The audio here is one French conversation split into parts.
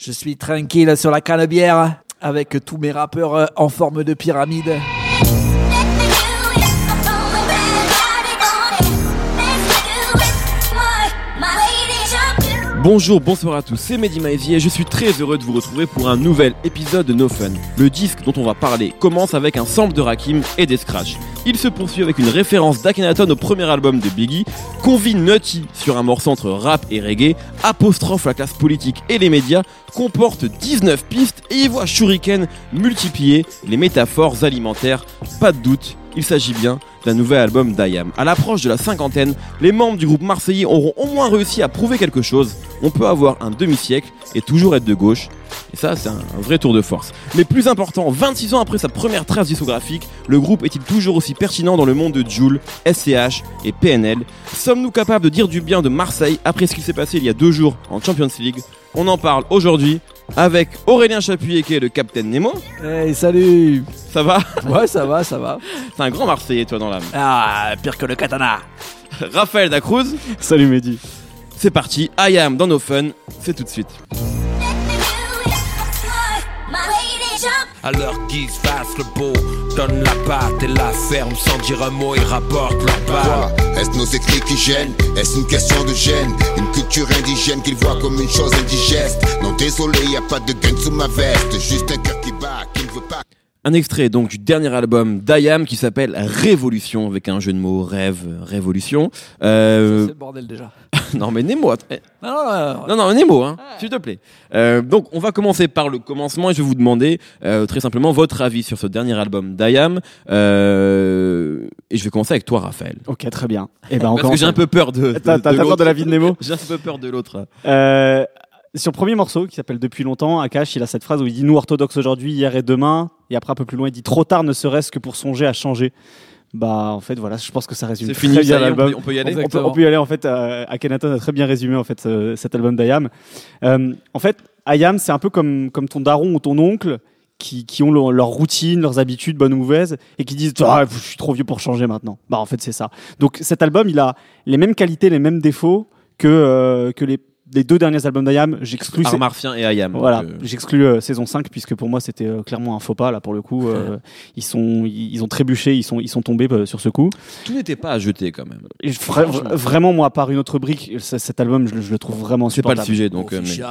Je suis tranquille sur la canebière avec tous mes rappeurs euh, en forme de pyramide. Bonjour, bonsoir à tous, c'est Mehdi Maizy et je suis très heureux de vous retrouver pour un nouvel épisode de No Fun. Le disque dont on va parler commence avec un sample de Rakim et des scratchs. Il se poursuit avec une référence d'Akhenaton au premier album de Biggie, convie Nutty sur un morceau entre rap et reggae, apostrophe la classe politique et les médias, comporte 19 pistes et y voit Shuriken multiplier les métaphores alimentaires. Pas de doute, il s'agit bien d'un nouvel album d'Ayam. À l'approche de la cinquantaine, les membres du groupe marseillais auront au moins réussi à prouver quelque chose. On peut avoir un demi-siècle et toujours être de gauche. Et ça, c'est un vrai tour de force. Mais plus important, 26 ans après sa première trace discographique, le groupe est-il toujours aussi pertinent dans le monde de Joule, SCH et PNL Sommes-nous capables de dire du bien de Marseille après ce qui s'est passé il y a deux jours en Champions League? On en parle aujourd'hui avec Aurélien Chapuis qui est le Captain Nemo. Hey, salut Ça va? Ouais, ça va, ça va. C'est un grand Marseillais, toi, dans l'âme. Ah, pire que le katana. Raphaël Dacruz. Salut Mehdi. C'est parti, I am dans nos fun, c'est tout de suite. À leur guise, fasse le beau, donne la patte et la ferme sans dire un mot, ils rapportent la balle. Quoi? Est-ce nos écrits qui gênent? Est-ce une question de gêne? Une culture indigène qu'ils voient comme une chose indigeste Non désolé, y a pas de gun sous ma veste Juste un cœur qui bat, qui ne veut pas Un extrait donc du dernier album d'Ayam qui s'appelle Révolution avec un jeu de mots rêve révolution. Euh, C'est le bordel déjà. non mais Nemo, att- eh, Non, non, Nemo, hein, s'il te plaît. Euh, donc on va commencer par le commencement et je vais vous demander euh, très simplement votre avis sur ce dernier album d'Ayam. Euh, et je vais commencer avec toi Raphaël. Ok, très bien. Et ben on Parce que j'ai un peu peur de. de- T'as peur de la vie de Nemo J'ai un peu peur de l'autre. Euh, Sur le premier morceau qui s'appelle Depuis longtemps, Akash, il a cette phrase où il dit Nous orthodoxes aujourd'hui, hier et demain. Et après, un peu plus loin, il dit Trop tard ne serait-ce que pour songer à changer. Bah, en fait, voilà, je pense que ça résume très fini, bien on l'album. peut, on peut y aller. On peut, Exactement. on peut y aller en fait. Euh, Akhenaton a très bien résumé en fait ce- cet album d'Ayam. Euh, en fait, Ayam, c'est un peu comme comme ton daron ou ton oncle qui, qui ont leur, leur routine, leurs habitudes, bonnes ou mauvaises, et qui disent ah, je suis trop vieux pour changer maintenant. Bah en fait c'est ça. Donc cet album, il a les mêmes qualités, les mêmes défauts que euh, que les, les deux derniers albums d'Ayam. J'exclus Art martien et Ayam. donc, voilà, euh, j'exclus euh, saison 5 puisque pour moi c'était euh, clairement un faux pas là pour le coup. euh, ils sont ils, ils ont trébuché, ils sont ils sont tombés euh, sur ce coup. tout n'était pas à jeter quand même. Et vra- vraiment moi à part une autre brique, cet album je, le- je le trouve vraiment C'est pas le sujet donc. euh, mais-.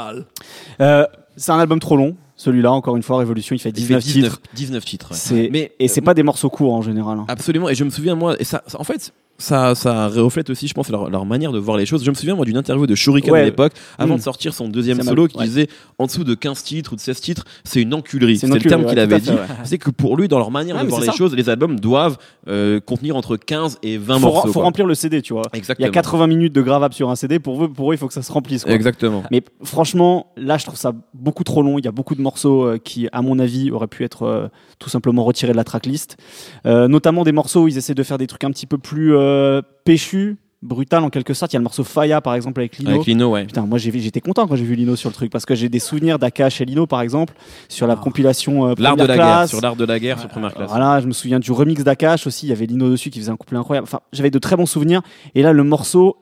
Euh, c'est un album trop long, celui-là encore une fois Révolution, il fait Il fait 19 titres. 19 titres. ouais. Mais Et c'est euh, pas des morceaux courts en général. hein. Absolument, et je me souviens, moi, et ça, ça- en fait, ça, ça reflète aussi, je pense, leur, leur manière de voir les choses. Je me souviens, moi, d'une interview de Shuriken Ouais. à l'époque, avant Mm. de sortir son deuxième solo, mal, qui ouais. disait en dessous de 15 titres ou de 16 titres, c'est une enculerie. C'est le terme qu'il avait dit. C'est que pour lui, dans leur manière Ouais, de voir les ça. choses, les albums doivent euh, contenir entre 15 et 20 faut, morceaux. faut quoi. remplir le CD, tu vois. Il y a 80 minutes de gravable sur un CD, pour eux, pour eux il faut que ça se remplisse. quoi. Exactement. Mais franchement, là, je trouve ça beaucoup trop long. Il y a beaucoup de morceaux euh, qui, à mon avis, auraient pu être euh, tout simplement retirés de la tracklist. Notamment des morceaux où ils essaient de faire des trucs un petit peu plus euh, péchus, brutal en quelque sorte. Il y a le morceau Faya, par exemple, avec Lino. Avec Lino, ouais. Putain, moi j'étais content quand j'ai vu Lino sur le truc parce que j'ai des souvenirs d'Akash et Lino par exemple sur la Ah. compilation euh, L'art de Première la guerre, Classe. sur l'art de la guerre, sur première classe. Voilà, je me souviens du remix d'Akash aussi, il y avait Lino dessus qui faisait un couplet incroyable. Enfin, j'avais de très bons souvenirs et là le morceau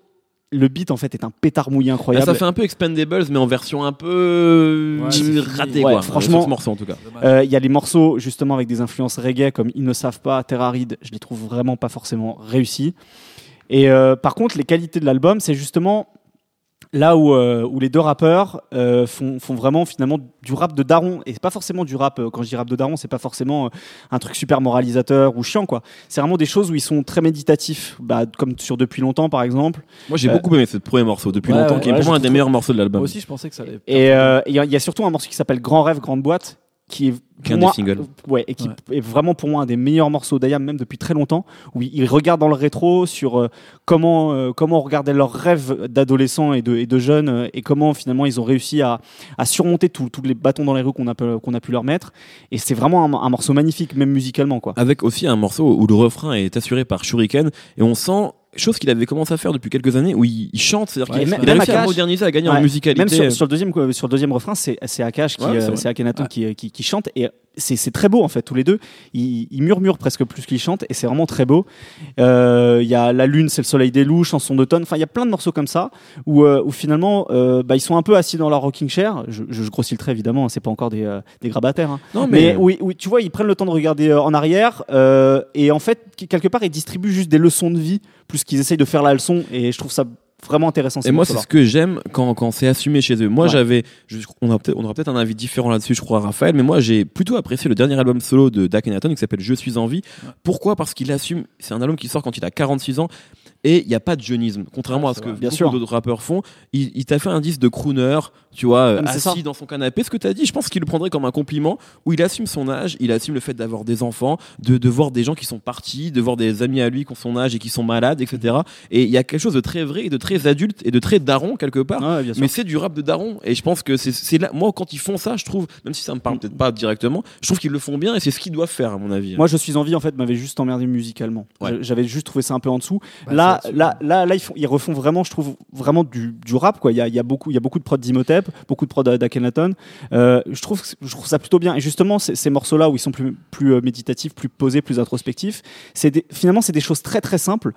le beat en fait est un pétard mouillé Là, incroyable. ça fait un peu Expendables, mais en version un peu Ouais, fini. ratée, Ouais, quoi. franchement- Sur ce morceau, en tout cas. Euh, Il y a les morceaux justement avec des influences reggae comme Ils ne savent pas, Terre aride, je les trouve vraiment pas forcément réussis. Et euh, par contre, les qualités de l'album, c'est justement là où, euh, où les deux rappeurs euh, font, font vraiment finalement du rap de daron. Et c'est pas forcément du rap, euh, quand je dis rap de daron, c'est pas forcément euh, un truc super moralisateur ou chiant, quoi. C'est vraiment des choses où ils sont très méditatifs, bah, comme sur Depuis longtemps par exemple. Moi, j'ai Euh, beaucoup aimé ce premier morceau depuis ouais, longtemps, ouais, qui est ouais, pour moi un des meilleurs morceaux de l'album. Moi aussi, je pensais que ça allait. Et euh, il y, a- il y a surtout un morceau qui s'appelle Grand rêve, grande boîte, qui est des singles. ouais, et qui Ouais. est vraiment pour moi un des meilleurs morceaux d'Ayam, même depuis très longtemps, où il il regarde dans le rétro sur euh, comment euh, comment on regardait leurs rêves d'adolescents et de, et de jeunes, euh, et comment finalement ils ont réussi à, à surmonter tous les bâtons dans les roues qu'on a, pu- qu'on a pu leur mettre. Et c'est vraiment un, un morceau magnifique, même musicalement, quoi. Avec aussi un morceau où le refrain est assuré par Shuriken et on sent chose qu'il avait commencé à faire depuis quelques années, où il, il chante, c'est-à-dire Ouais, qu'il a même réussi à Akash. moderniser, à gagner Ouais. en musicalité. Même sur, sur le deuxième euh, sur le deuxième refrain, c'est c'est Akash qui Ouais, c'est euh, Akhenaton qui, qui qui chante et c'est très beau en fait tous les deux. Ils, ils murmurent presque plus qu'ils chantent et c'est vraiment très beau. Euh, Il y a la lune, c'est le soleil des loups, chanson d'automne. Enfin, il y a plein de morceaux comme ça où, euh, où finalement euh, bah, ils sont un peu assis dans leur rocking chair. Je, grossis le trait évidemment, hein, c'est pas encore des, des grabataires. hein. Non, Mais, mais, oui, oui, tu vois, ils prennent le temps de regarder en arrière et en fait, qu- quelque part, ils distribuent juste des leçons de vie plus qu'ils essayent de faire la leçon et je trouve ça vraiment intéressant. Et moi, c'est ce que j'aime quand, quand c'est assumé chez eux. Moi, Ouais. j'avais, on, peut-être- aura peut-être un avis différent là-dessus, je crois, Raphaël, mais moi, j'ai plutôt apprécié le dernier album solo de Dakenaton qui s'appelle Je suis en vie. Pourquoi? Parce qu'il assume, c'est un album qui sort quand il a 46 ans et il n'y a pas de jeunisme. Contrairement Ouais, à ce que. Bien beaucoup d'autres rappeurs font, il, il t'a fait un disque de crooner, tu vois, c'est assis ça. dans son canapé. Ce que tu as dit, je pense qu'il le prendrait comme un compliment où il assume son âge, il assume le fait d'avoir des enfants, de, de voir des gens qui sont partis, de voir des amis à lui qui ont son âge et qui sont malades, etc. Et il y a quelque chose de très vrai et de très adulte et de très daron quelque part. Ouais. Mais c'est du rap de daron et je pense que c'est- c'est là moi quand ils font ça je trouve même si ça me parle peut-être pas directement je trouve qu'ils le font bien et c'est ce qu'ils doivent faire à mon avis Moi, je suis en vie, en fait, m'avait juste emmerdé musicalement. Ouais. J'avais juste trouvé ça un peu en dessous. Bah, là, là, là, là, ils, font, ils refont vraiment, je trouve, vraiment du, du rap. Quoi. Il, y a, il, y a beaucoup, il y a beaucoup de prod d'Imhotep, beaucoup de prod d'Akhenaton. Euh, je, trouve, que- je trouve ça plutôt bien. Et justement, ces, morceaux-là où ils sont plus, plus euh, méditatifs, plus posés, plus introspectifs, des- finalement, c'est des choses très, très simples.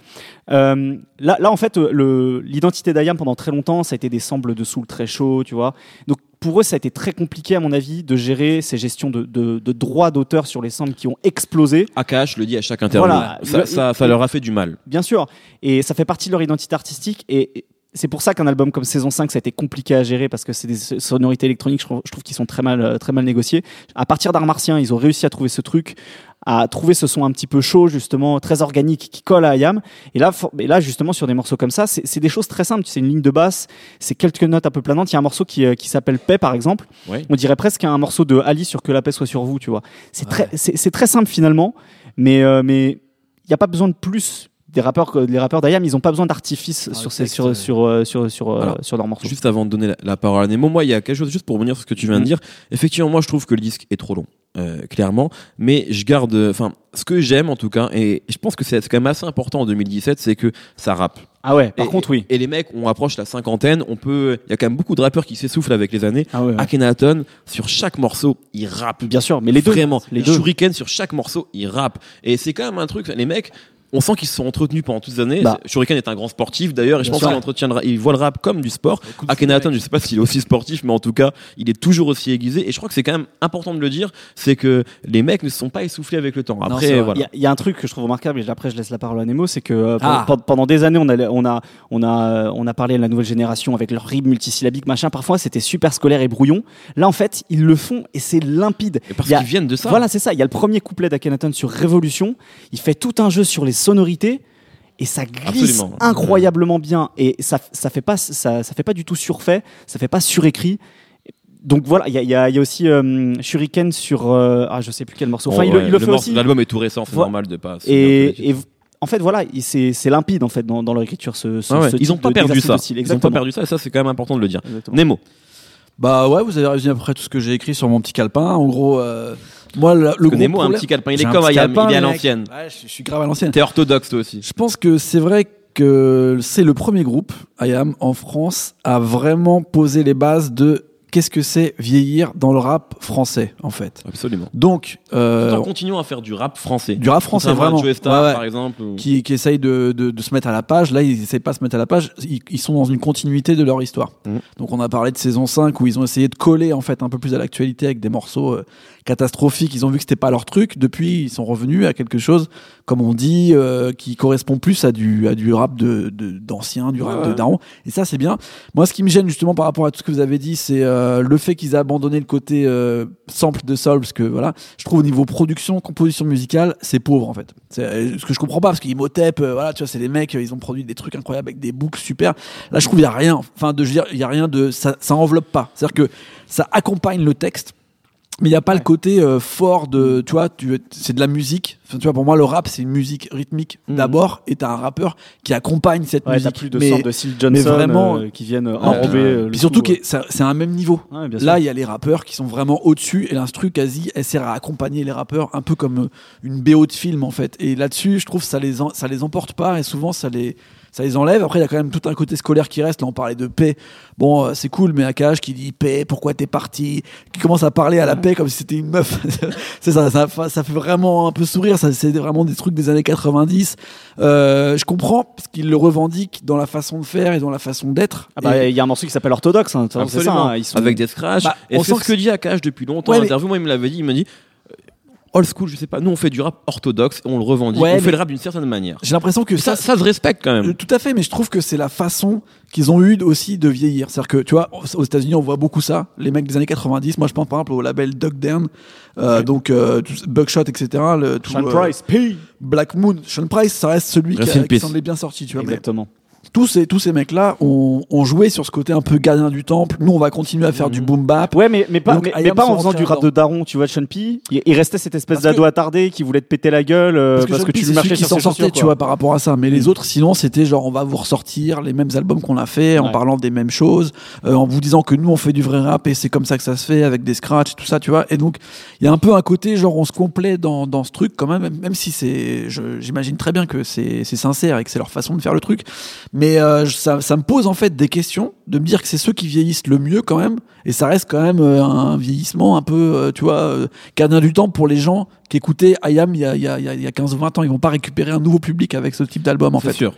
Euh, là, là, en fait, l'identité d'Ayam pendant très longtemps, ça a été des samples de soul très chauds, tu vois. Donc, pour eux, ça a été très compliqué, à mon avis, de gérer ces gestions de, de, de droits d'auteur sur les samples qui ont explosé. Akash le dit à chaque interview Voilà. ça, ça, ça leur a fait du mal Bien sûr. Et ça fait partie de leur identité artistique. Et et c'est pour ça qu'un album comme Saison 5, ça a été compliqué à gérer parce que c'est des sonorités électroniques, je trouve, je trouve qu'ils sont très mal, euh, très mal négociés. À partir d'Art Martien, ils ont réussi à trouver ce truc, à trouver ce son un petit peu chaud, justement, très organique, qui colle à Ayam. Et là, et là justement, sur des morceaux comme ça, c'est des choses très simples. C'est une ligne de basse, c'est quelques notes un peu planantes. Il y a un morceau qui, euh, qui s'appelle Paix, par exemple. Ouais. On dirait presque un morceau de Ali sur Que la paix soit sur vous, tu vois. C'est très, c'est c'est très simple finalement, mais euh, mais il n'y a pas besoin de plus. Des rappeurs, que- les rappeurs d'Ayam, ils n'ont pas besoin d'artifice Ah, sur, texte, sur, ouais. sur, euh, sur, sur, euh, Alors, sur leurs morceaux. juste avant de donner la, la parole à Nemo moi il y a quelque chose juste pour revenir sur ce que tu viens de Mhm. dire effectivement moi je trouve que le disque est trop long euh, clairement mais je garde enfin ce que j'aime en tout cas et je pense que c'est c'est quand même assez important en 2017 c'est que ça rappe Ah ouais, par Et- contre, oui. et les mecs on approche la cinquantaine on peut il y a quand même beaucoup de rappeurs qui s'essoufflent avec les années Ah ouais, ouais. Akhenaton sur chaque morceau il rappe Bien sûr, mais les deux. Vraiment. Les deux. Shuriken sur chaque morceau, il rappe. Et c'est quand même un truc, les mecs, on sent qu'ils se sont entretenus pendant toutes les années. Bah. Shuriken est un grand sportif d'ailleurs, et je Bien pense qu'il entretient le ra- il voit le rap comme du sport. Écoute, Akhenaton, je sais pas s'il est aussi sportif, mais en tout cas, il est toujours aussi aiguisé. Et je crois que c'est quand même important de le dire, c'est que les mecs ne se sont pas essoufflés avec le temps. Après. Il voilà. y, a- il y a un truc que je trouve remarquable, et après je laisse la parole à Nemo, c'est que euh, Ah. pendant, pendant des années, on a, on, a, on, a, on a parlé de la nouvelle génération avec leur rythme multisyllabique, machin. Parfois, c'était super scolaire et brouillon. Là, en fait, ils le font et c'est limpide. Et parce qu'ils viennent de ça. Voilà, c'est ça. Il y a le premier couplet d'Akhenaton sur Révolution. Il fait tout un jeu sur les sonorités. Et ça glisse Absolument. incroyablement bien. Et ça, ça fait pas, ça, ça fait pas du tout surfait. Ça fait pas surécrit. Donc voilà, il y a, il y a- il y a aussi euh, Shuriken sur, euh, ah je sais plus quel morceau. Enfin, il, Bon, le- il ouais, le fait aussi. L'album est tout récent, c'est normal de pas. Et, en fait, voilà, il- c'est c'est limpide en fait dans, dans leur écriture. Ce, ce- Ah ouais, ce ils ont pas de- perdu ça. Ils ont pas perdu ça, et ça c'est quand même important de le dire. Exactement. Nemo. Bah ouais, vous avez résumé après tout ce que j'ai écrit sur mon petit calepin. En gros, euh, moi, le, le gros a un petit calepin, il est comme Ayam, il est à l'ancienne. Ouais, je, je suis grave à l'ancienne. T'es orthodoxe toi aussi. Je pense que c'est vrai que c'est le premier groupe, IAM, en France, à vraiment poser les bases de qu'est-ce que c'est vieillir dans le rap français, en fait. Absolument. Donc, euh, Tout en continuant à faire du rap français. du rap français, vraiment. Joe Star, Ouais, ouais. par exemple. ou- qui, qui essayent de, de, de se mettre à la page. Là, ils essayent pas de se mettre à la page. Ils, ils sont dans une continuité de leur histoire. Mhm. Donc, on a parlé de saison 5 où ils ont essayé de coller en fait un peu plus à l'actualité avec des morceaux euh, catastrophiques. Ils ont vu que c'était pas leur truc. Depuis, ils sont revenus à quelque chose, comme on dit, euh, qui correspond plus à du, à du rap de, de- d'anciens, du rap Ouais. de daron. Et ça, c'est bien. Moi, ce qui me gêne justement par rapport à tout ce que vous avez dit, c'est euh, le fait qu'ils aient abandonné le côté euh, sample de soul, parce que voilà, je trouve au niveau production, composition musicale, c'est pauvre en fait. C'est euh, ce que je comprends pas, parce qu'Imhotep, euh, voilà, tu vois, c'est des mecs, ils ont produit des trucs incroyables avec des boucles super. Là, je trouve il y a rien. Enfin, de, je dire, il y a rien de, ça, ça enveloppe pas. C'est-à-dire que ça accompagne le texte. Mais il y a pas le côté euh, fort de tu vois tu c'est de la musique Enfin, tu vois pour moi le rap c'est une musique rythmique Mhm. d'abord et t'as un rappeur qui accompagne cette Ouais, t'as musique plus de mais, sortes de Seal Johnson vraiment- euh, qui viennent Non, enrober. euh, puis surtout tout, que c'est un même niveau ouais. Là, il y a les rappeurs qui sont vraiment au-dessus et l'instru quasi elle sert à accompagner les rappeurs un peu comme euh, une BO de film en fait. Et là-dessus, je trouve ça les en- ça les emporte pas et souvent ça les ça les enlève. Après, il y a quand même tout un côté scolaire qui reste. Là, on parlait de paix. Bon, euh, c'est cool, mais Akash qui dit paix, pourquoi t'es parti? Qui commence à parler à la paix comme si c'était une meuf. c'est ça, ça, fa- ça fait vraiment un peu sourire. Ça, c'est vraiment des trucs des années 90. Euh, je comprends parce qu'ils le revendiquent dans la façon de faire et dans la façon d'être. Ah bah, Et- il y a un morceau qui s'appelle Orthodoxe, hein, c'est ça, hein, ils sont- Avec des scratchs. Bah, et on sent ce que dit Akash depuis longtemps Ouais, en mais- interview. Moi, il me l'avait dit. Il m'a dit old school, je sais pas. Nous, on fait du rap orthodoxe on le revendique. Ouais, on fait le rap d'une certaine manière. J'ai l'impression que Ça, ça, ça se respecte quand Euh, même. Tout à fait, mais je trouve que c'est la façon qu'ils ont eu aussi de vieillir. C'est-à-dire que, tu vois, aux États-Unis, on voit beaucoup ça. Les mecs des années 90, moi je pense par exemple au label Duck Down, euh, donc euh, Buckshot, etc. Le, tout, Sean euh, Price, P. Black Moon, Sean Price, ça reste celui qui, Rest qui s'en est bien sorti, tu vois. mais Exactement. Tous ces, tous ces mecs-là ont, ont joué sur ce côté un peu gardien du temple. Nous, on va continuer à faire du boom bap. Ouais, mais, mais pas, Donc, mais, pas en faisant du rap de daron, tu vois, Sean P. Il, il restait cette espèce Parce que- d'ado attardé qui voulait te péter la gueule euh, parce, Sean que P, tu lui marchais sur s'en sortait, tu vois, par rapport à ça. Mais les Mm. autres, sinon, c'était genre, on va vous ressortir les mêmes albums qu'on a fait, en Ouais. parlant des mêmes choses, euh, en vous disant que nous, on fait du vrai rap et c'est comme ça que ça se fait avec des scratchs, tout ça, tu vois. Et donc, il y a un peu un côté, genre, on se complaît dans, dans ce truc quand même, même, si c'est, j'imagine très bien que c'est c'est sincère et que c'est leur façon de faire le truc. Mais euh, je- ça, ça me pose en fait des questions, de me dire que c'est ceux qui vieillissent le mieux quand même. Et ça reste quand même euh, un vieillissement un peu, euh, tu vois, euh, gardien du temps pour les gens qui écoutaient IAM il y a, il y a, il y a- il y a 15 ou 20 ans. Ils vont pas récupérer un nouveau public avec ce type d'album en C'est fait. sûr.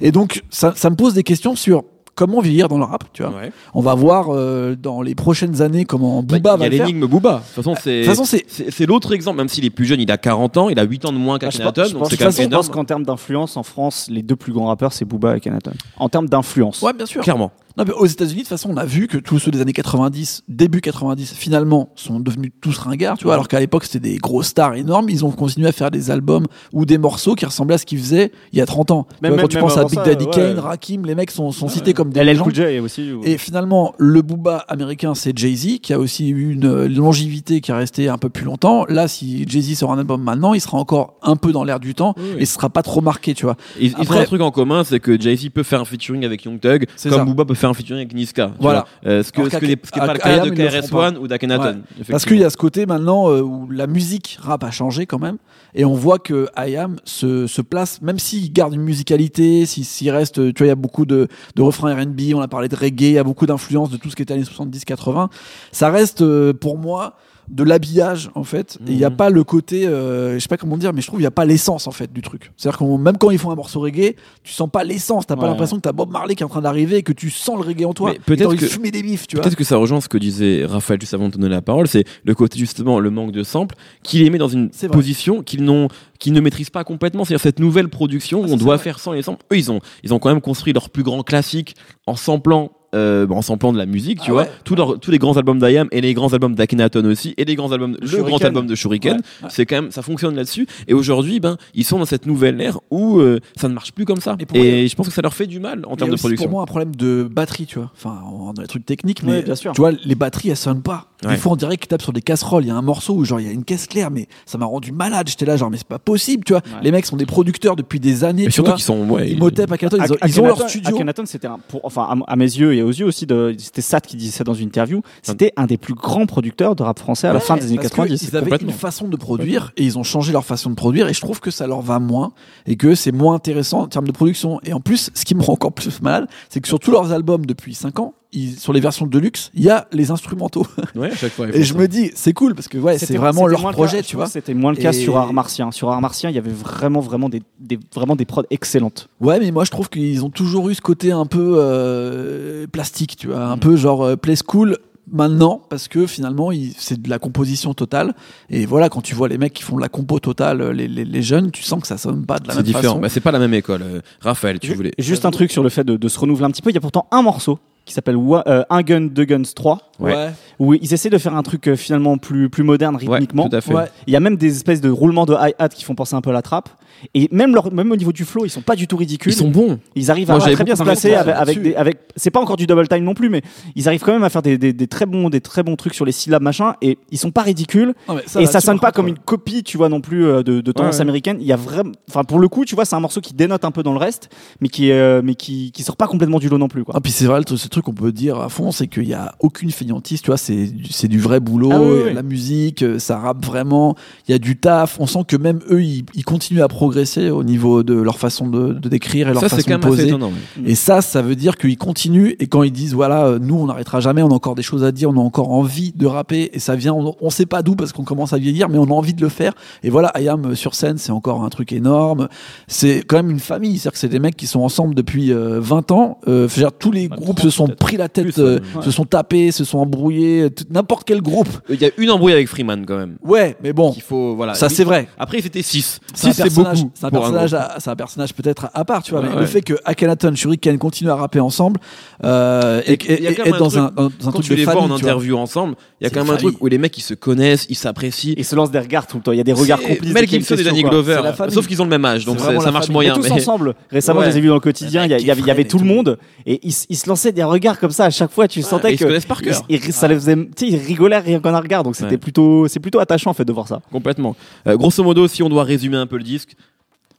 Et donc, ça, ça me pose des questions sur comment vieillir dans le rap, tu vois. Ouais. On va voir euh, dans les prochaines années comment Bah, Booba il y va a le faire. l'énigme Booba. De toute façon, c'est. Façon, c'est C'est c'est l'autre exemple, même s'il est plus jeune, il a 40 ans, il a 8 ans de moins Ah, je qu'Akhenaton, pense- je pense- je pense qu'en termes d'influence en France, les deux plus grands rappeurs, c'est Booba et Kenaton. En termes d'influence. Ouais, bien sûr. Clairement. Non, mais aux États-Unis, de toute façon, on a vu que tous ceux des années 90, début 90, finalement, sont devenus tous ringards, tu vois, alors qu'à l'époque, c'était des gros stars énormes. Ils ont continué à faire des albums ou des morceaux qui ressemblaient à ce qu'ils faisaient il y a 30 ans. Tu Même- vois, même- quand tu même penses à Big ça, Daddy ouais. Kane, Rakim, les mecs sont, sont cités comme des LL légendes. Cool J aussi. Et finalement, le Booba américain, c'est Jay-Z, qui a aussi eu une longévité qui a resté un peu plus longtemps. Là, si Jay-Z sort un album maintenant, il sera encore un peu dans l'air du temps Oui, oui. et ce sera pas trop marqué, tu vois. Ils, ils Après- ont un truc en commun, c'est que Jay-Z peut faire un featuring avec Young Thug, comme ça. Booba peut faire un featuring avec Niska. Voilà. Euh, ce que ce n'est pas le cas de KRS-One ou d'Akhenaton. Parce qu'il y a ce côté maintenant euh, où la musique rap a changé quand même, et on voit que IAM se, se place, même s'il garde une musicalité, s'il s'il reste, tu vois, il y a beaucoup de, de refrains R&B, on a parlé de reggae, il y a beaucoup d'influence de tout ce qui était années 70-80, ça reste euh, pour moi de l'habillage en fait et il n'y a Mhm. pas le côté euh, je sais pas comment dire mais je trouve il y a pas l'essence en fait du truc. C'est à dire que même quand ils font un morceau reggae tu sens pas l'essence. T'as pas Ouais. l'impression que t'as Bob Marley qui est en train d'arriver et que tu sens le reggae en toi. Peut-être que- fumer des bifs tu Peut-être que ça rejoint ce que disait Raphaël juste avant de te donner la parole, c'est le côté justement le manque de samples qu'il les met dans une position qu'ils n'ont qu'ils ne maîtrisent pas complètement, c'est-à-dire cette nouvelle production Ah, où on doit faire sans les samples. Eux ils ont ils ont quand même construit leur plus grand classique en samplant euh, en samplant de la musique, tu Ah vois, ouais. tous, leurs- tous les grands albums d'IAM et les grands albums d'Akhenaton aussi et les grands albums le Shuriken. grand album de Shuriken, Ouais, ouais. c'est quand même ça fonctionne là-dessus et aujourd'hui ben ils sont dans cette nouvelle ère où euh, ça ne marche plus comme ça Et je pense que ça leur fait du mal en a termes de production. pour moi un problème de batterie, tu vois. Enfin, on- dans les trucs techniques, mais Ouais, bien sûr. tu vois, les batteries elles sonnent pas. Ouais. Des fois, on dirait qu'ils tapent sur des casseroles. Il y a un morceau où genre il y a une caisse claire, mais ça m'a rendu malade. J'étais là, genre mais c'est pas possible, tu vois. Ouais. Les mecs sont des producteurs depuis des années. Tu surtout qu'ils sont ouais, Imhotep, Akhenaton, ils, ont- Ak- ils ont leur studio. Akhenaton, c'était un, pour, enfin, à mes yeux et aux yeux aussi de, c'était Sat qui disait ça dans une interview. C'était un des plus grands producteurs de rap français à la Ouais, fin des années parce que 90. Ils avaient une façon de produire et ils ont changé leur façon de produire et je trouve que ça leur va moins et que c'est moins intéressant en termes de production. Et en plus, ce qui me rend encore plus malade, c'est que sur tous leurs albums depuis 5 ans, ils- sur les versions de luxe, il y a les instrumentaux. Ouais, à chaque fois. Et je ça. me dis, c'est cool parce que ouais, c'est vraiment leur projet, cas- tu vois. C'était moins le cas Et- sur Art Martien. Sur Art Martien, il y avait vraiment, vraiment des, des- vraiment des prods excellentes. Ouais, mais moi je trouve qu'ils ont toujours eu ce côté un peu euh, plastique, tu vois, un Mm. peu genre euh, play school. Maintenant, parce que finalement, c'est de la composition totale. Et voilà, quand tu vois les mecs qui font de la compo totale, euh, les, les, les jeunes, tu sens que ça sonne pas de la C'est même différent. façon. Bah, c'est pas la même école. Euh, Raphaël, tu voulais. Juste un truc sur le fait de, de se renouveler un petit peu. Il y a pourtant un morceau qui s'appelle euh, Un Gun, Deux Guns 3, Ouais. où ils essaient de faire un truc euh, finalement plus, plus moderne Ouais, rythmiquement. tout à fait. Ouais. Il y a même des espèces de roulements de hi-hat qui font penser un peu à la trappe. Et même, leur, même au niveau du flow, ils sont pas du tout ridicules. Ils sont bons. Ils arrivent Moi, à très bien se placer avec, avec là-dessus. des, avec, c'est pas encore du double time non plus, mais ils arrivent quand même à faire des, des, des très bons, des très bons trucs sur les syllabes machin, et ils sont pas ridicules, Non, mais et ça sonne pas comme une copie, tu vois, non plus euh, de, de tendance Ouais. américaine. Il y a vraiment, enfin, pour le coup, tu vois, c'est un morceau qui dénote un peu dans le reste, mais qui, euh, mais qui, qui sort pas complètement du lot non plus, quoi. Ah, puis c'est vrai, truc- ce truc qu'on peut dire à fond, c'est qu'il y a aucune feignantise, tu vois, c'est du- c'est du vrai boulot, Ah oui, oui. la musique, euh, ça rappe vraiment, il y a du taf, on sent que même eux, ils, ils continuent à progresser au niveau de leur façon de, de décrire et leur Ça, façon quand de même poser. étonnant. Et ça, ça veut dire qu'ils continuent et quand ils disent voilà, euh, nous on n'arrêtera jamais, on a encore des choses à dire, on a encore envie de rapper et ça vient, on, on sait pas d'où parce qu'on commence à vieillir, mais on a envie de le faire. Et voilà, Ayam euh, sur scène, c'est encore un truc énorme. C'est quand même une famille, c'est-à-dire que c'est des mecs qui sont ensemble depuis euh, 20 ans. Euh, tous les Bah, groupes 30 se sont peut-être. pris la tête, Plus, euh, ouais. se sont tapés, se sont embrouillés, n'importe quel groupe. Il y a une embrouille avec Freeman quand même. Ouais, mais bon, Il faut voilà. ça c'est vrai. Après, ils étaient 6. C'est un 6 c'est personnage, beaucoup. c'est un personnage, un personnage peut-être à, part, tu vois. Ouais, mais ouais. le fait que Akhenaton, Shuriken continuent à rapper ensemble euh, et, Et un dans un, dans un Quand truc tu de les vois famille, en interview ensemble, il y a quand même un truc où les mecs ils se connaissent, ils s'apprécient. Et se lancent des regards tout le temps. Il y a des regards complices. Mel Gibson et Danny. Glover, sauf qu'ils ont le même âge, donc ça, marche moyen. Tous ensemble. Récemment, je les ai vus dans le quotidien. Il y, avait, tout le monde et ils, ils se lançaient des regards comme ça à chaque fois. Tu sentais et ils se que connaissent par cœur. ils- ça les faisait, ils rigolaient rien qu'en un regard. Donc c'était Ouais. plutôt, c'est plutôt attachant en fait de voir ça. Complètement. Euh, grosso modo, si on doit résumer un peu le disque,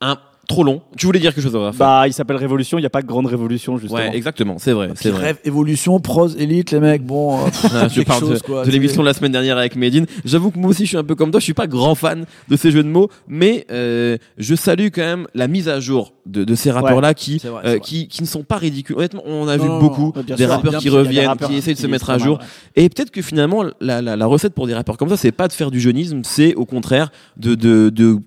un trop long. Tu voulais dire quelque chose, Raphaël Bah, il s'appelle Révolution. Il n'y a pas de grande révolution justement. Ouais, exactement, c'est vrai, c'est vrai. rêve, évolution, prose, élite, les mecs, bon. euh, pff, Ah, je parle de, quoi, l'émission de la semaine dernière avec Medine. J'avoue que moi aussi je suis un peu comme toi, je suis pas grand fan de ces jeux de mots, mais euh, je salue quand même la mise à jour de, de ces rappeurs-là qui, vrai, euh, qui, qui ne sont pas ridicules. Honnêtement, on a Non, vu non, beaucoup non, des sûr. rappeurs qui reviennent, rappeurs qui essayent de se mettre à jour. Et peut-être que finalement, la, la, la recette pour des rappeurs comme ça, c'est pas de faire du jeunisme, c'est au contraire de, de, de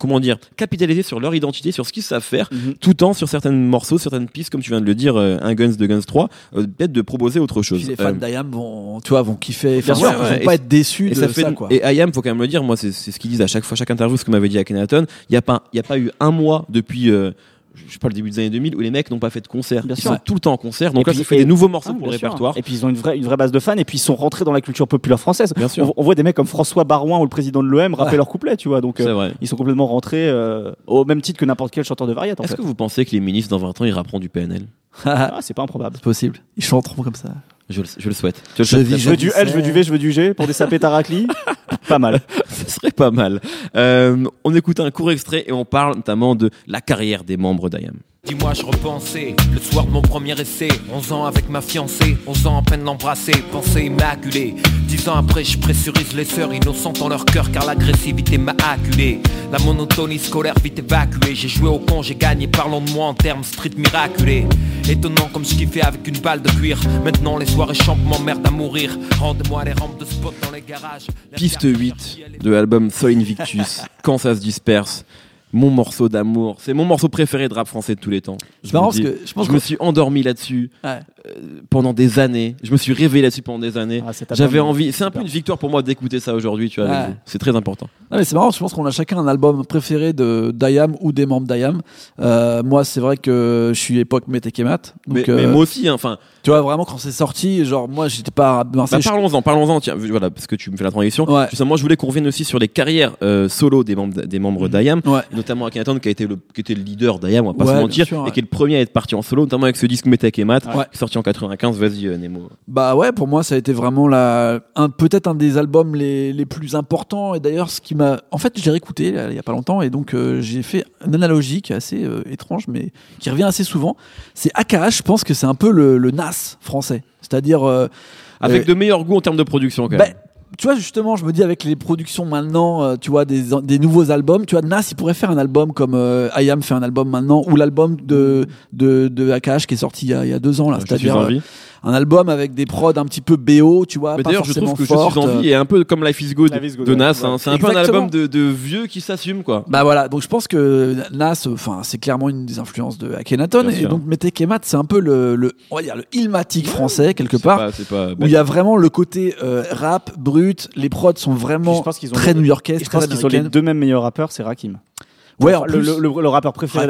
comment dire, capitaliser sur leur identité, sur ce qu'ils savent faire, Mhm. tout en sur certains morceaux, certaines pistes, comme tu viens de le dire, euh, un Guns, deux Guns 3, euh, peut-être de proposer autre chose. Puis les fans Euh, d'Ayam vont, tu vois, vont kiffer. Bien sûr, ouais, ouais, Ils vont pas être déçus et de ça ça, fait quoi. et IAM faut quand même le dire moi c'est ce qu'ils disent à chaque fois chaque interview ce que m'avait dit Akhenaton il y a pas il y a pas eu un mois depuis euh, je sais pas le début des années 2000 où les mecs n'ont pas fait de concert Bien ils sûr. sont tout le temps en concert donc Et là puis- ça fait et- des nouveaux morceaux Ah, pour le sûr. répertoire Et puis ils ont une vraie, une vraie base de fans et puis ils sont rentrés dans la culture populaire française. bien sûr On, on voit des mecs comme François Barouin ou le président de l'OM rapper Ouais. leurs couplets, tu vois. Donc c'est euh, vrai ils sont complètement rentrés euh, au même titre que n'importe quel chanteur de variété. Est-ce que vous pensez que les ministres dans 20 ans ils rapperont du PNL Ah, c'est pas improbable. C'est possible. Ils chanteront comme ça. je le, je le souhaite je le Je souhaite vis- très Je veux du L, je veux du V, je veux du G pour des sapés taracli. pas mal. Serait pas mal. Euh, on écoute un court extrait et on parle notamment de la carrière des membres d'IAM. Dis-moi, je repensais le soir de mon premier essai. 11 ans avec ma fiancée, 11 ans à peine l'embrasser, pensée immaculée. 10 ans après, je pressurise les sœurs innocentes en leur cœur car l'agressivité m'a acculé. La monotonie scolaire vite évacuée. J'ai joué au con, j'ai gagné, parlons de moi en termes street miraculés. Étonnant comme je kiffais avec une balle de cuir. Maintenant, les soirées champ m'emmerdent à mourir. Rendez-moi les rampes de spot dans les garages. Piste 8 de l'album Soul Invictus, Quand ça se disperse. Mon morceau d'amour, c'est mon morceau préféré de rap français de tous les temps. Je, parce dis. que je pense je me suis endormi là-dessus Ouais. Pendant des années. Je me suis réveillé là-dessus pendant des années. Ah, J'avais envie. C'est un peu une victoire pour moi d'écouter ça aujourd'hui, tu vois. Ouais. C'est très important. C'est marrant, je pense qu'on a chacun un album préféré de d'Ayam ou des membres d'Ayam. Euh, moi, c'est vrai que je suis époque Metekemat. Mais, Donc, mais euh, moi aussi, hein, enfin, tu vois, vraiment, quand c'est sorti, genre, moi, j'étais pas à Marseille. bah, parlons-en, parlons-en. Tiens, voilà, parce que tu me fais la transition. Ouais. Justement, moi, je voulais qu'on revienne aussi sur les carrières euh, solo des membres, des membres d'IAM. Ouais. notamment Akhenaton qui a été le qui était le leader d'IAM on va pas se mentir sûr, et qui est le premier à être parti en solo notamment avec ce disque Metek sorti en 95 vas-y euh, Nemo Bah ouais, pour moi, ça a été vraiment la, un, peut-être un des albums les, les plus importants. Et d'ailleurs, ce qui m'a, en fait, j'ai réécouté là, il y a pas longtemps, et donc euh, j'ai fait une analogie qui est assez euh, étrange, mais qui revient assez souvent. C'est AKH, je pense que c'est un peu le, le Nas français, c'est-à-dire. euh, avec euh, de meilleurs goûts en termes de production quand bah, même tu vois, justement, je me dis avec les productions maintenant, euh, tu vois, des, des nouveaux albums, tu vois, Nas, il pourrait faire un album comme euh, IAM fait un album maintenant, ou l'album de, de, de AKH qui est sorti il y a, il y a deux ans, là. C'est-à-dire euh, vie un album avec des prods un petit peu BO, tu vois, mais pas d'ailleurs je trouve forcément que fortes. je suis en vie est un peu comme Life is Good Life is Good, de. Nas Ouais. hein. c'est un peu un album de, de vieux qui s'assume quoi Bah voilà, donc je pense que Nas, enfin, c'est clairement une des influences de Akhenaton, Bien et sûr. donc Metek et Matt, c'est un peu le, le, on va dire, le Illmatic français, quelque part, pas- c'est pas où il y a vraiment le côté euh, rap, brut, les prods sont vraiment je pense qu'ils ont très new-yorkais, je très pense qu'ils sont les deux mêmes meilleurs rappeurs, c'est Rakim. Ouais, le, le, le- le rappeur préféré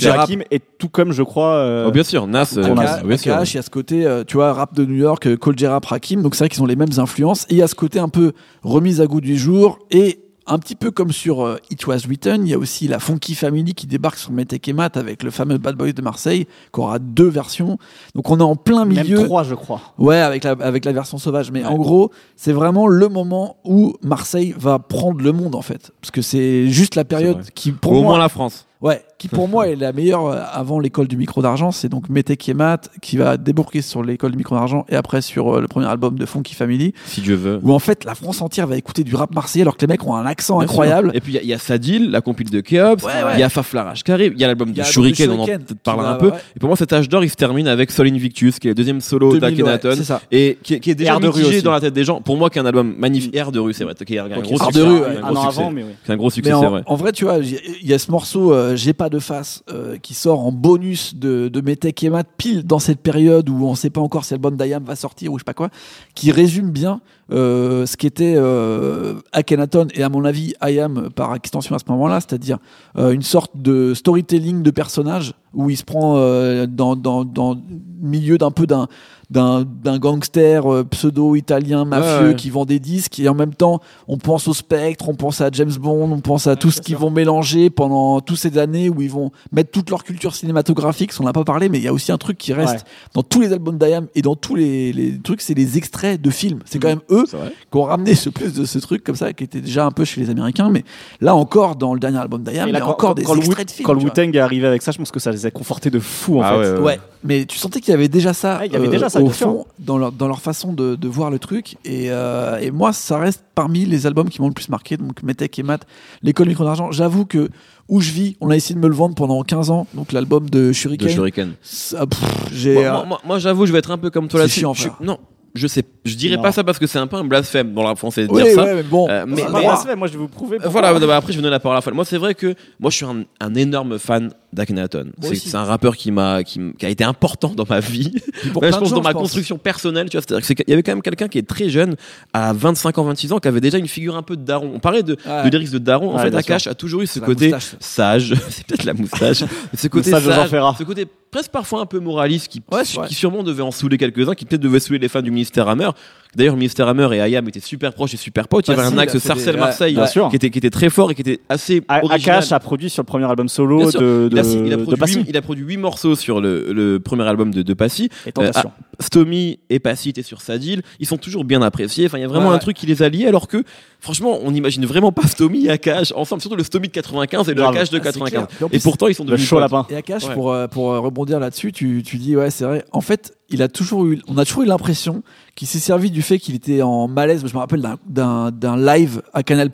J-Rap. Rakim, et tout comme je crois. euh, Oh, bien sûr, Nas. euh, a- Aka- bien sûr. Il y a ce côté, euh, tu vois, rap de New York, euh, Cold Rap, Rakim, donc c'est vrai qu'ils ont les mêmes influences, et il y a ce côté un peu remise à goût du jour, et un petit peu comme sur euh, It Was Written, il y a aussi la Funky Family qui débarque sur Metek et Matt avec le fameux Bad Boys de Marseille, qui aura deux versions, donc on est en plein même milieu. trois, je crois. Ouais, avec la, avec la version sauvage. Mais Ouais. en gros, c'est vraiment le moment où Marseille va prendre le monde, en fait. Parce que c'est juste la période qui, pour Au moi, moins la France. Ouais, qui pour moi est la meilleure euh, avant l'école du micro d'argent. C'est donc Metek et Matt qui va débourquer sur l'école du micro d'argent et après sur euh, le premier album de Funky Family. Si Dieu veut. Où en fait, la France entière va écouter du rap marseillais alors que les mecs ont un accent Bien incroyable. sûr. Et puis il y a- il y, a Sadil, la compile de Keops, il Ouais, ouais. y a Faflarage qui arrive, il y a l'album de Shuriken, on en Shuriken peut-être qui parler va- un peu. ouais. Et pour moi, cet âge d'or, il se termine avec Sol Invictus, qui est le deuxième solo 2000, ouais, d'Akhenaton. c'est ça. et qui, est- qui est déjà de rue dans la tête des gens. Pour moi, qui est un album magnifique. Air de rue, c'est vrai. Qui est un Ok, gros succès. de rue, un ouais. gros Un an succès. avant, mais oui. C'est un gros succès, en, vrai. en vrai, tu vois, il y a ce morceau euh, J'ai pas de face euh, qui sort en bonus de, de Metek et Matt pile dans cette période où on sait pas encore si l'album d'Ayam va sortir ou je sais pas quoi, qui résume bien euh, ce qu'était euh, Akhenaton et à mon avis Ayam par extension à ce moment-là, c'est-à-dire euh, une sorte de storytelling de personnage où il se prend euh, dans, dans, dans le milieu d'un peu d'un d'un gangster pseudo-italien mafieux ouais. qui vend des disques et en même temps on pense au spectre, on pense à James Bond, on pense à tout ce qu'ils vont mélanger pendant toutes ces années où ils vont mettre toute leur culture cinématographique, on n'a pas parlé mais il y a aussi un truc qui reste dans tous les albums d'Ayam et dans tous les, les trucs, c'est les extraits de films. C'est quand même eux Vrai. qui ont ramené ce plus de ce truc comme ça qui était déjà un peu chez les Américains mais là encore dans le dernier album d'Ayam il y a encore des quand le extraits Wu- de films. Quand le. Wu-Tang est arrivé avec ça, je pense que ça les a confortés de fou en Ah fait. ouais, ouais, Ouais, mais tu sentais qu'il y avait déjà ça, Ouais, il y avait euh, déjà ça, au fond dans leur, dans leur façon de, de voir le truc. Et, euh, et moi, ça reste parmi les albums qui m'ont le plus marqué. Donc Metek et Matt, l'école micro d'argent. J'avoue que où je vis, on a essayé de me le vendre pendant 15 ans. Donc l'album de De Shuriken. Ça, pff. Moi, euh, moi- moi- moi, j'avoue, je vais être un peu comme toi là-dessus. Non, je sais, je dirais Non. pas ça parce que c'est un peu un blasphème dans le rap français de oui, dire ça. ouais, mais bon. Euh, mais- C'est c'est pas mais- blasphème, moi je vais vous prouver. Voilà, bah, après je vais donner la parole à la fois. Moi, c'est vrai que moi, je suis un, un énorme fan d'Akhenaton. C'est un rappeur qui m'a, qui, qui a été important dans ma vie. Pour je pense gens, dans ma pense. construction personnelle, tu vois. C'est-à-dire qu'il y avait quand même quelqu'un qui est très jeune, à 25 ans, 26 ans, qui avait déjà une figure un peu de daron. On parlait de, Ouais. de lyrics de daron. En Ouais, fait, Akash a toujours eu ce la côté moustache, ça. sage. c'est peut-être la moustache. ce côté Moustache de Jean sage, Ferrat. ce côté presque parfois un peu moraliste qui, Ouais, qui sûrement devait en saouler quelques-uns, qui peut-être devait saouler les fans du ministère Hammer. D'ailleurs, ministère Hammer et Ayam étaient super proches et super potes. Il y avait un axe Sarcelles-Marseille Bien sûr. qui était, qui était très fort et qui était assez A- original. Akash a produit sur le premier album solo de, Il a, de, il, a de produit Passy. huit- il a produit 8 morceaux sur le, le premier album de, de Passy. Et Tentation. Stomy et Passy étaient sur Sadil. Ils sont toujours bien appréciés. Enfin, il y a vraiment Ouais, un ouais. truc qui les a liés. Alors que, franchement, on n'imagine vraiment pas Stomy et Akash ensemble. Surtout le Stomy de 95 et le. Akash de Ah, c'est 95. clair. Puis en Et pourtant, ils sont le devenus chaud potes. lapin. Et Akash, Ouais. pour, euh, pour euh, rebondir là-dessus, tu, tu dis, ouais, c'est vrai. En fait, il a toujours eu, on a toujours eu l'impression qu'il s'est servi du fait qu'il était en malaise. Je me rappelle d'un- live à Canal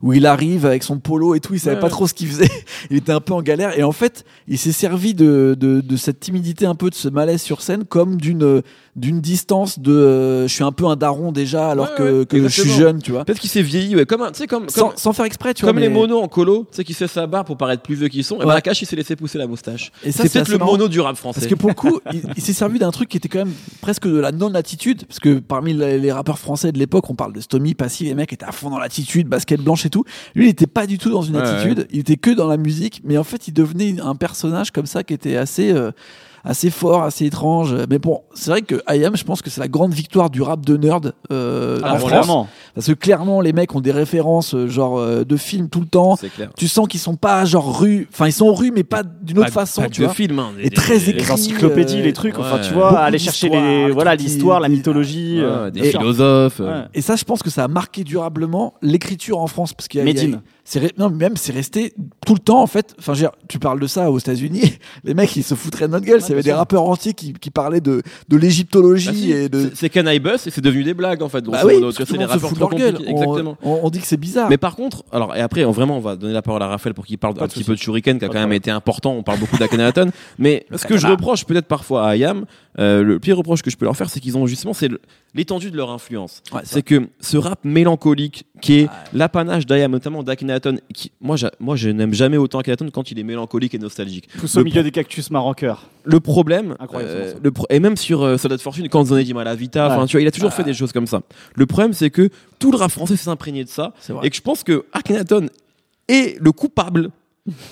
où il arrive avec son polo et tout, il savait Ouais, pas trop ce qu'il faisait. il était un peu en galère. Et en fait, il s'est servi de, de, de cette timidité, un peu de ce malaise sur scène, comme d'une d'une distance de euh, je suis un peu un daron déjà alors Ouais, que, ouais, que je suis jeune, tu vois. Peut-être qu'il s'est vieilli, ouais, comme, un- tu sais, comme, Sans, comme, sans faire exprès, tu vois. comme les mais- monos en colo, tu sais, qui se fait sa pour paraître plus vieux qu'ils sont. Et ben. Akash, il s'est laissé pousser la moustache. Et ça, C'est peut-être le marrant. mono du rap français. Parce que pour le coup, il, il s'est servi d'un truc qui était quand même presque de la non-attitude. Parce que parmi les, les rappeurs français de l'époque, on parle de Stomy, Passy, les mecs étaient à fond dans l'attitude, basket blanche et tout. Lui, il était pas du tout dans une attitude, il était que dans la musique. Mais en fait, il devenait un personnage comme ça qui était assez. euh, assez fort, assez étrange. Mais bon, c'est vrai que IAM, je pense que c'est la grande victoire du rap de nerd euh, Ah, en France. vraiment. Parce que clairement, les mecs ont des références euh, genre euh, de films tout le temps. c'est clair. Tu sens qu'ils sont pas genre rue, enfin ils sont rue mais pas d'une autre Pas- façon, pas tu de vois. film, hein, des- Et très des- écrit. Les encyclopédies, euh, les trucs, enfin tu vois, Beaucoup aller chercher les, voilà l'histoire, la mythologie. Ouais, euh, des et- philosophes. euh. ouais. Et ça, je pense que ça a marqué durablement l'écriture en France, parce qu'il y a, y a-. c'est non, même c'est resté tout le temps en fait. Enfin, je veux dire, tu parles de ça aux États-Unis, les mecs ils se foutraient de notre gueule. Il y avait bien des rappeurs entiers qui, qui parlaient de, de l'égyptologie Bah si, et de. c'est- Canaille Bus et c'est devenu des blagues en fait. Bah oui, c'est des rappeurs fout de leur trop gueule. Exactement. on- on dit que c'est bizarre. Mais par contre, alors et après, on, vraiment, on va donner la parole à Raphaël pour qu'il parle Pas un petit peu de Shuriken, qui a quand même été important. On parle beaucoup d'Akhenaton, mais ce que je reproche peut-être parfois à Ayam, euh, le pire reproche que je peux leur faire, c'est qu'ils ont justement c'est l'étendue de leur influence. Ouais, c'est que ce rap mélancolique, qui est l'apanage d'Ayam, notamment d'Akhenaton, qui moi, moi, je n'aime jamais autant Akhenaton quand il est mélancolique et nostalgique. Tous au milieu des cactus maroqueurs. Le problème, euh, morceau. le pro- et même sur euh, Soldat de Fortune, quand on a dit Malavita, enfin, Ouais. tu vois, il a toujours fait des choses comme ça. Le problème, c'est que tout le rap français s'est imprégné de ça, et que je pense que Akhenaton est le coupable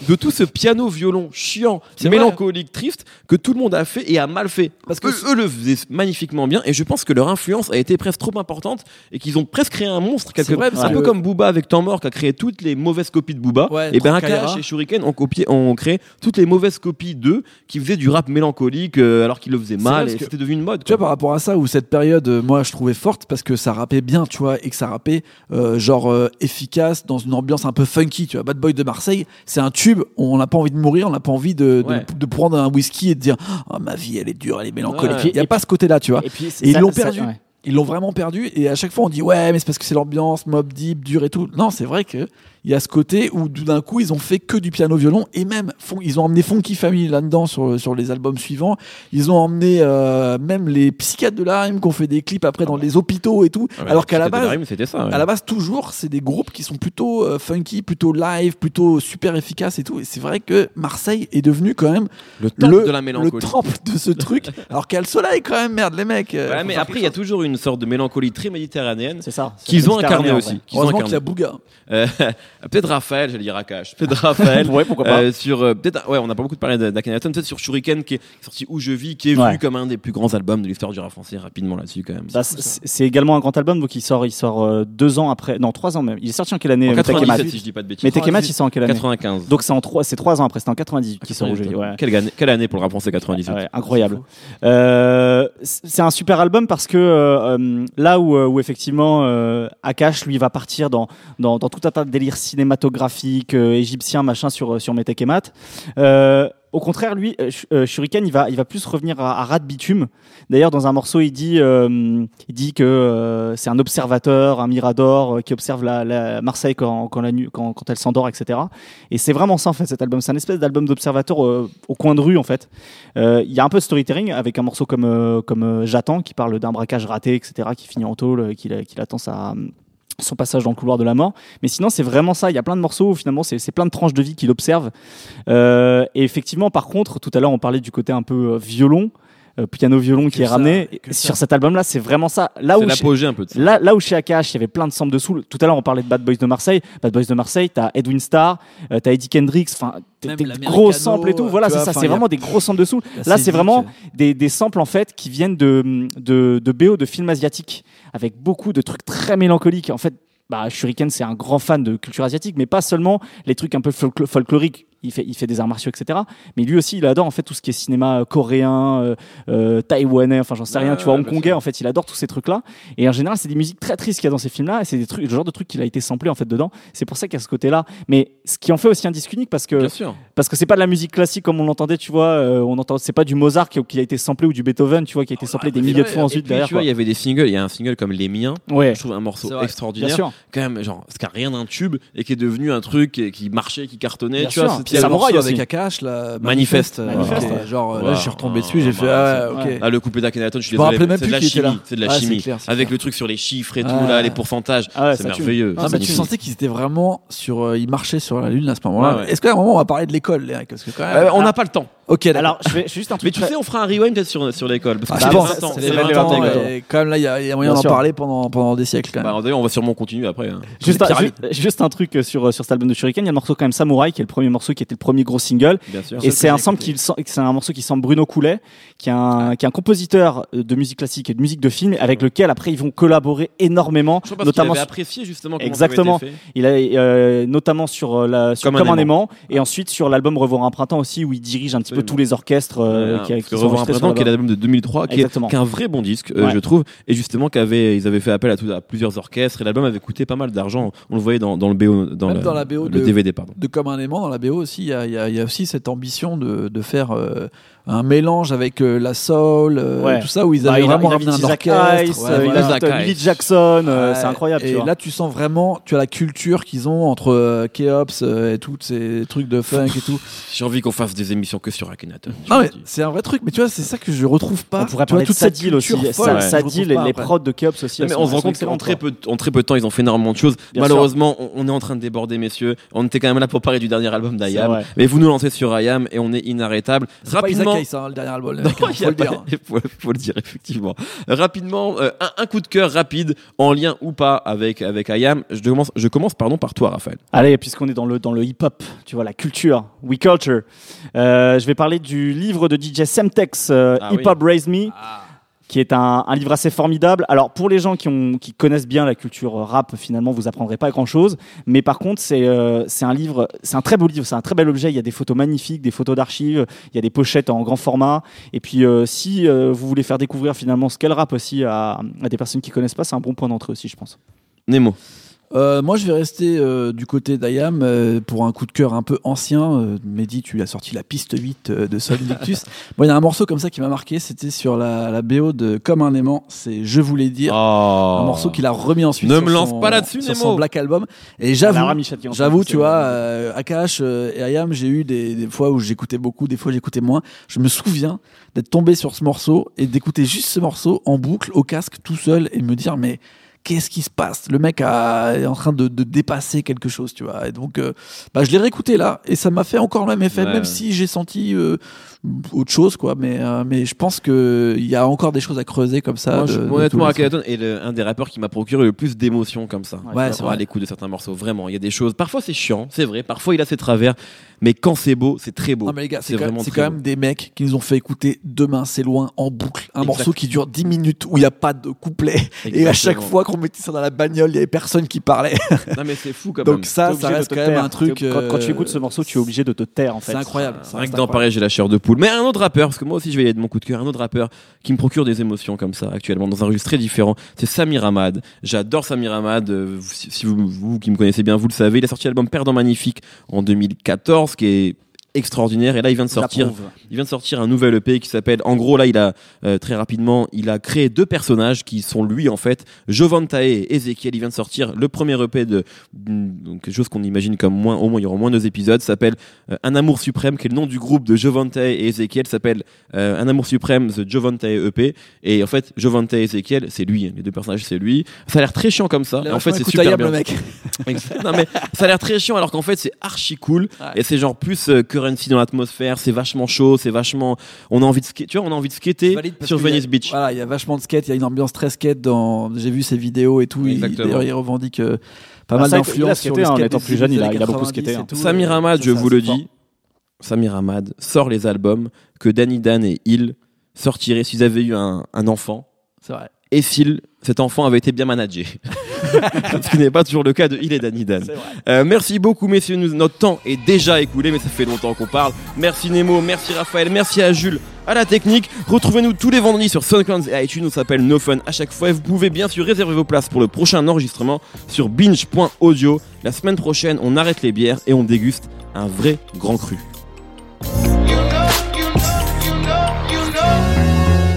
de tout ce piano violon chiant, C'est mélancolique, triste que tout le monde a fait et a mal fait. Parce que eux, le faisaient magnifiquement bien et je pense que leur influence a été presque trop importante et qu'ils ont presque créé un monstre quelque C'est part. parce un peu comme Booba avec Temps Mort qui a créé toutes les mauvaises copies de Booba. Ouais, et ben et Shuriken ont copié, ont créé toutes les mauvaises copies d'eux qui faisaient du rap mélancolique euh, alors qu'ils le faisaient C'est mal et c'était devenu une mode. Tu vois, par rapport à ça, où cette période, euh, moi, je trouvais forte parce que ça rappait bien, tu vois, et que ça rappait, euh, genre, efficace, dans une ambiance un peu funky, tu vois. Bad Boy de Marseille, c'est un tube, on n'a pas envie de mourir, on n'a pas envie de, de- Ouais. de prendre un whisky et de dire, oh, ma vie, elle est dure, elle est mélancolique. Ouais. Il n'y a pas ce côté-là, tu vois. Et puis, c'est Et ils l'ont ça- perdu. ouais. Ils l'ont vraiment perdu et à chaque fois on dit ouais mais c'est parce que c'est l'ambiance Mob Deep dur et tout. Non c'est vrai que il y a ce côté où tout d'un coup ils ont fait que du piano violon et même ils ont emmené Funky Family là-dedans sur, sur les albums suivants. Ils ont emmené euh, même les psychiatres de la rime qui ont fait des clips après dans les hôpitaux et tout. Ouais, alors qu'à la base rime, c'était ça. ouais. à la base, toujours, c'est des groupes qui sont plutôt euh, funky, plutôt live, plutôt super efficaces et tout. Et c'est vrai que Marseille est devenu quand même le temple le, de la le mélancolie. temple de ce truc. Alors qu'il y a le soleil quand même, merde, les mecs. euh, mais après, il y a toujours une sorte de mélancolie très méditerranéenne C'est ça. Qu'ils ont incarné aussi. qu'ils ont Heureusement qu'il y a incarné. Bouga. Peut-être Raphaël, j'allais dire Akash. Peut-être Raphaël. Ouais, pourquoi pas. Euh, sur euh, peut-être ouais, on n'a pas beaucoup parlé d'Akhenaton. Peut-être sur Shuriken qui est sorti où je vis, qui est Ouais. vu comme un des plus grands albums de l'histoire du rap français. Rapidement là-dessus quand même. Bah, c'est également un grand album, donc il sort, il sort euh, deux ans après, non trois ans même. Il est sorti en quelle année en euh, Metekemat 97 si je dis pas de bêtises. Metekemat, il sort en quelle année? 95. Donc c'est en trois, c'est trois ans après, c'est en 98 qui sort au jeu. Ouais. Quelle, année, quelle année pour le rap français 97 Ouais, incroyable. C'est un super album parce que là où, où effectivement Akash lui va partir dans, dans, dans tout un tas de délires cinématographiques, euh, égyptiens, machin sur, sur Metekemat. Euh, au contraire, lui, euh, Sh- euh, Shuriken, il va, il va plus revenir à, à de bitume. D'ailleurs, dans un morceau, il dit, euh, il dit que euh, c'est un observateur, un mirador euh, qui observe la, Marseille quand, elle s'endort, etc. Et c'est vraiment ça, en fait, cet album. C'est un espèce d'album d'observateur euh, au coin de rue, en fait. Euh, Il y a un peu de storytelling avec un morceau comme, euh, comme euh, J'attends, qui parle d'un braquage raté, etc., qui finit en tôle, euh, qu'il qu'il attend sa son passage dans le couloir de la mort. Mais sinon, c'est vraiment ça. Il y a plein de morceaux où finalement, c'est c'est plein de tranches de vie qu'il observe. Euh, et effectivement, par contre, tout à l'heure, on parlait du côté un peu euh, violon, euh, piano-violon qui est ça, ramené. Sur ça. cet album-là, c'est vraiment ça. Là C'est où, chez- un peu de ça. là, là où chez Akash, il y avait plein de samples de soul. Tout à l'heure, on parlait de Bad Boys de Marseille. Bad Boys de Marseille, t'as Edwin Starr, euh, t'as Eddie Kendricks, enfin, des gros samples et tout. Voilà, c'est vois, ça. C'est a- vraiment des gros samples de soul. Là, c'est vraiment des, des samples en fait qui viennent de, de, de BO de films asiatiques avec beaucoup de trucs très mélancoliques. En fait, bah, Shuriken, c'est un grand fan de culture asiatique, mais pas seulement les trucs un peu folklo- folkloriques. Il fait, il fait des arts martiaux, etc. Mais lui aussi, il adore en fait tout ce qui est cinéma euh, coréen, euh, euh, taïwanais, enfin j'en sais Ouais, rien, tu vois, ouais, hongkongais. En fait, il adore tous ces trucs-là. Et en général, c'est des musiques très tristes qu'il y a dans ces films-là. Et c'est des trucs, le genre de trucs qu'il a été samplé en fait dedans. C'est pour ça qu'il y a ce côté-là. Mais ce qui en fait aussi un disque unique parce que parce que c'est pas de la musique classique comme on l'entendait, tu vois. euh, on entend, c'est pas du Mozart qui, qui a été samplé ou du Beethoven, tu vois, qui a été samplé des milliers de fois ensuite puis, derrière. tu vois, il y avait des singles. Il y a un single comme Les Miens. Ouais, Je trouve un morceau extraordinaire. Quand même, genre, ce qui a rien d'un tube et qui est devenu un truc qui, qui marchait, qui cartonnait. Bien tu vois, sûr. Puis Samouraï aussi. avec Akash, là, Manifeste. euh, Manifeste, ouais. Genre, euh, là, je suis retombé dessus, Ah, j'ai fait, bah, ah, ok. Ah, le couplet d'Akhenaton, je suis désolé. C'est de la chimie. C'est de la Ah, chimie. Avec le truc sur les chiffres et tout, Ah. là, les pourcentages. Ah c'est merveilleux. Ah, tu sentais qu'ils étaient vraiment sur. euh, ils marchaient sur la lune à ce moment-là. Est-ce qu'à un moment on va parler de l'école, les mecs Parce que quand même. Euh, on n'a pas le temps. Ok. Alors, je fais, juste un Mais truc. tu très- sais, on fera un rewind peut-être sur, sur l'école. Parce que Ah, c'est je les pense, 20 ans. c'est C'est les les 20 20 ans. ans, quoi. et quand même, là, il y a, il y a moyen d'en parler pendant, pendant des siècles quand même. Bah, d'ailleurs, on va sûrement continuer après. hein. Juste un, Pyramide. juste, juste un truc sur, sur cet album de Shuriken, il y a le morceau quand même Samouraï, qui est le premier morceau qui était le premier gros single. Bien sûr. Et c'est un, sample qui, c'est un morceau qui semble Bruno Coulet, qui est, un, qui est un compositeur de musique classique et de musique de film, avec lequel après ils vont collaborer énormément, Je notamment avait sur- apprécié justement comment Exactement. Il a euh, notamment sur euh, la sur Comme un aimant et ensuite sur l'album Revoir un printemps aussi où il dirige un petit peu Tous les orchestres euh, qui, qui Revoir un qui est l'album. de 2003, qui est, Exactement. qui est un vrai bon disque, euh, Ouais. je trouve, et justement qu'avait, ils avaient fait appel à, tout- à plusieurs orchestres, et l'album avait coûté pas mal d'argent. On le voyait dans, dans le BO, dans, Même la, dans la BO le de- DVD, pardon. de comme un aimant dans la BO aussi, il y a, il y y a aussi cette ambition de, de faire euh, un mélange avec euh, la soul, euh, Ouais. tout ça où ils Bah, avaient il a- vraiment il ramené invite un orchestre. Hayes, ouais, euh, il voilà. Billy Jackson, euh, Ouais, c'est incroyable. Et tu vois. là, tu sens vraiment, tu as la culture qu'ils ont entre euh, Keops euh, et tous ces trucs de funk et tout. J'ai envie qu'on fasse des émissions que sur Akhenaton. Ah c'est un vrai truc, mais tu vois, c'est ça que je retrouve pas. On pourrait Tu vois, parler de toute cette Sadil aussi. Sadil, retrouve les, prods de Keops aussi. Mais on se rend compte qu'en très, peu, en très peu de temps, ils ont fait énormément de choses. Malheureusement, on, est en train de déborder, messieurs. On était quand même là pour parler du dernier album d'Ayam. Mais vous nous lancez sur Ayam et on est inarrêtable. Rapidement. Hayes, hein, le dernier album. hein, il faut a le dire. il faut, faut le dire, effectivement. Rapidement, euh, un, un coup de cœur rapide, en lien ou pas avec, avec Ayam. Je commence, je commence pardon, par toi, Raphaël. Allez, puisqu'on est dans le, dans le hip-hop, tu vois, la culture, We Culture, euh, je vais parler du livre de DJ Semtex, euh, Ah Hip Hop Raise Me, qui est un, livre assez formidable. Alors, pour les gens qui, connaissent bien la culture rap, finalement, vous apprendrez pas grand-chose. Mais par contre, c'est euh, c'est un livre, c'est un très beau livre, c'est un très bel objet. Il y a des photos magnifiques, des photos d'archives, il y a des pochettes en grand format. Et puis, euh, si euh, vous voulez faire découvrir finalement ce qu'est le rap aussi à, des personnes qui connaissent pas, c'est un bon point d'entrée aussi, je pense. Nemo. Euh, moi, je vais rester euh, du côté d'Ayam euh, pour un coup de cœur un peu ancien. Euh, Mehdi, tu as sorti la piste 8 euh, de Sol Invictus. Moi, il y a un morceau comme ça qui m'a marqué. C'était sur la, la BO de Comme un aimant. C'est Je voulais dire. Un morceau qu'il a remis ensuite. Ne me lance son- pas là-dessus, sur Nemo. son Black Album. Et j'avoue, Michel qui en j'avoue, tu vois, euh, Akash euh, et Ayam, j'ai eu des, des fois où j'écoutais beaucoup, des fois j'écoutais moins. Je me souviens d'être tombé sur ce morceau et d'écouter juste ce morceau en boucle au casque tout seul et me dire mais qu'est-ce qui se passe? Le mec a- est en train de, de dépasser quelque chose, tu vois. Et donc, euh, bah, je l'ai réécouté là et ça m'a fait encore le même effet, Ouais. même si j'ai senti euh, autre chose, quoi. Mais, euh, mais je pense que il y a encore des choses à creuser comme ça. Moi, de- je- de honnêtement, Akhenaton est le- un des rappeurs qui m'a procuré le plus d'émotions comme ça. Ouais, c'est à vrai. l'écoute de certains morceaux. Vraiment, il y a des choses. Parfois, c'est chiant, c'est vrai. Parfois, il a ses travers. Mais quand c'est beau, c'est très beau. Non mais les gars, c'est C'est quand, même- c'est quand même des mecs qui nous ont fait écouter Demain c'est loin en boucle, un Exact. morceau qui dure 10 minutes où il n'y a pas de couplet et à chaque fois qu'on mettait ça dans la bagnole, il y avait personne qui parlait. Non, mais c'est fou quand Donc même. ça, T'es ça de reste te quand même un truc. Quand, quand tu euh, écoutes ce morceau, tu es obligé de te taire en fait. C'est incroyable. ça Rien reste que d'en incroyable. parler, j'ai la chair de poule. Mais un autre rappeur, parce que moi aussi je vais y aller de mon coup de cœur, un autre rappeur qui me procure des émotions comme ça actuellement dans un registre très différent, c'est Samir Hamad. J'adore Samir Hamad. euh, Si si vous, vous qui me connaissez bien, vous le savez. Il a sorti l'album Perdant Magnifique en 2014, qui est extraordinaire. Et là, il vient de sortir il vient de sortir un nouvel EP qui s'appelle. En gros, là, il a euh, très rapidement, il a créé deux personnages qui sont lui en fait, Jovantae et Ezekiel. Il vient de sortir le premier EP de donc, quelque chose qu'on imagine comme moins, au moins il y aura moins deux épisodes. S'appelle euh, Un amour suprême, qui est le nom du groupe de Jovantae et Ezekiel. S'appelle euh, Un amour suprême, The Jovantae EP. Et en fait, Jovantae et Ezekiel, c'est lui. Les deux personnages, c'est lui. Ça a l'air très chiant comme ça. En fait, c'est super bien. le mec. Non mais ça a l'air très chiant alors qu'en fait c'est archi cool Ouais. et c'est genre plus euh, currency dans l'atmosphère, c'est vachement chaud, c'est vachement on a envie de ska- tu vois, on a envie de skater sur y a- Venice Beach. Voilà, il y a vachement de skate, il y a une ambiance très skate dans. J'ai vu ses vidéos et tout. D'ailleurs, il revendique euh, pas Ah, mal d'influence sur le hein, en skate étant plus jeune, il a- il a beaucoup 90 skaté, et hein. tout. Samir Euh, Hamad, je ça, vous le fort. dis, Samir Hamad sort les albums que Danny Dan et Il sortiraient s'ils avaient eu un, un enfant C'est vrai. Et s'il cet enfant avait été bien managé. Ce qui n'est pas toujours le cas de Il et Danny Dan. Euh, merci beaucoup, messieurs. Notre temps est déjà écoulé, mais ça fait longtemps qu'on parle. Merci Nemo, merci Raphaël, merci à Jules, à la technique. Retrouvez-nous tous les vendredis sur SoundCloud et iTunes. On s'appelle No Fun à chaque fois. Et vous pouvez bien sûr réserver vos places pour le prochain enregistrement sur binge.audio. La semaine prochaine, on arrête les bières et on déguste un vrai grand cru.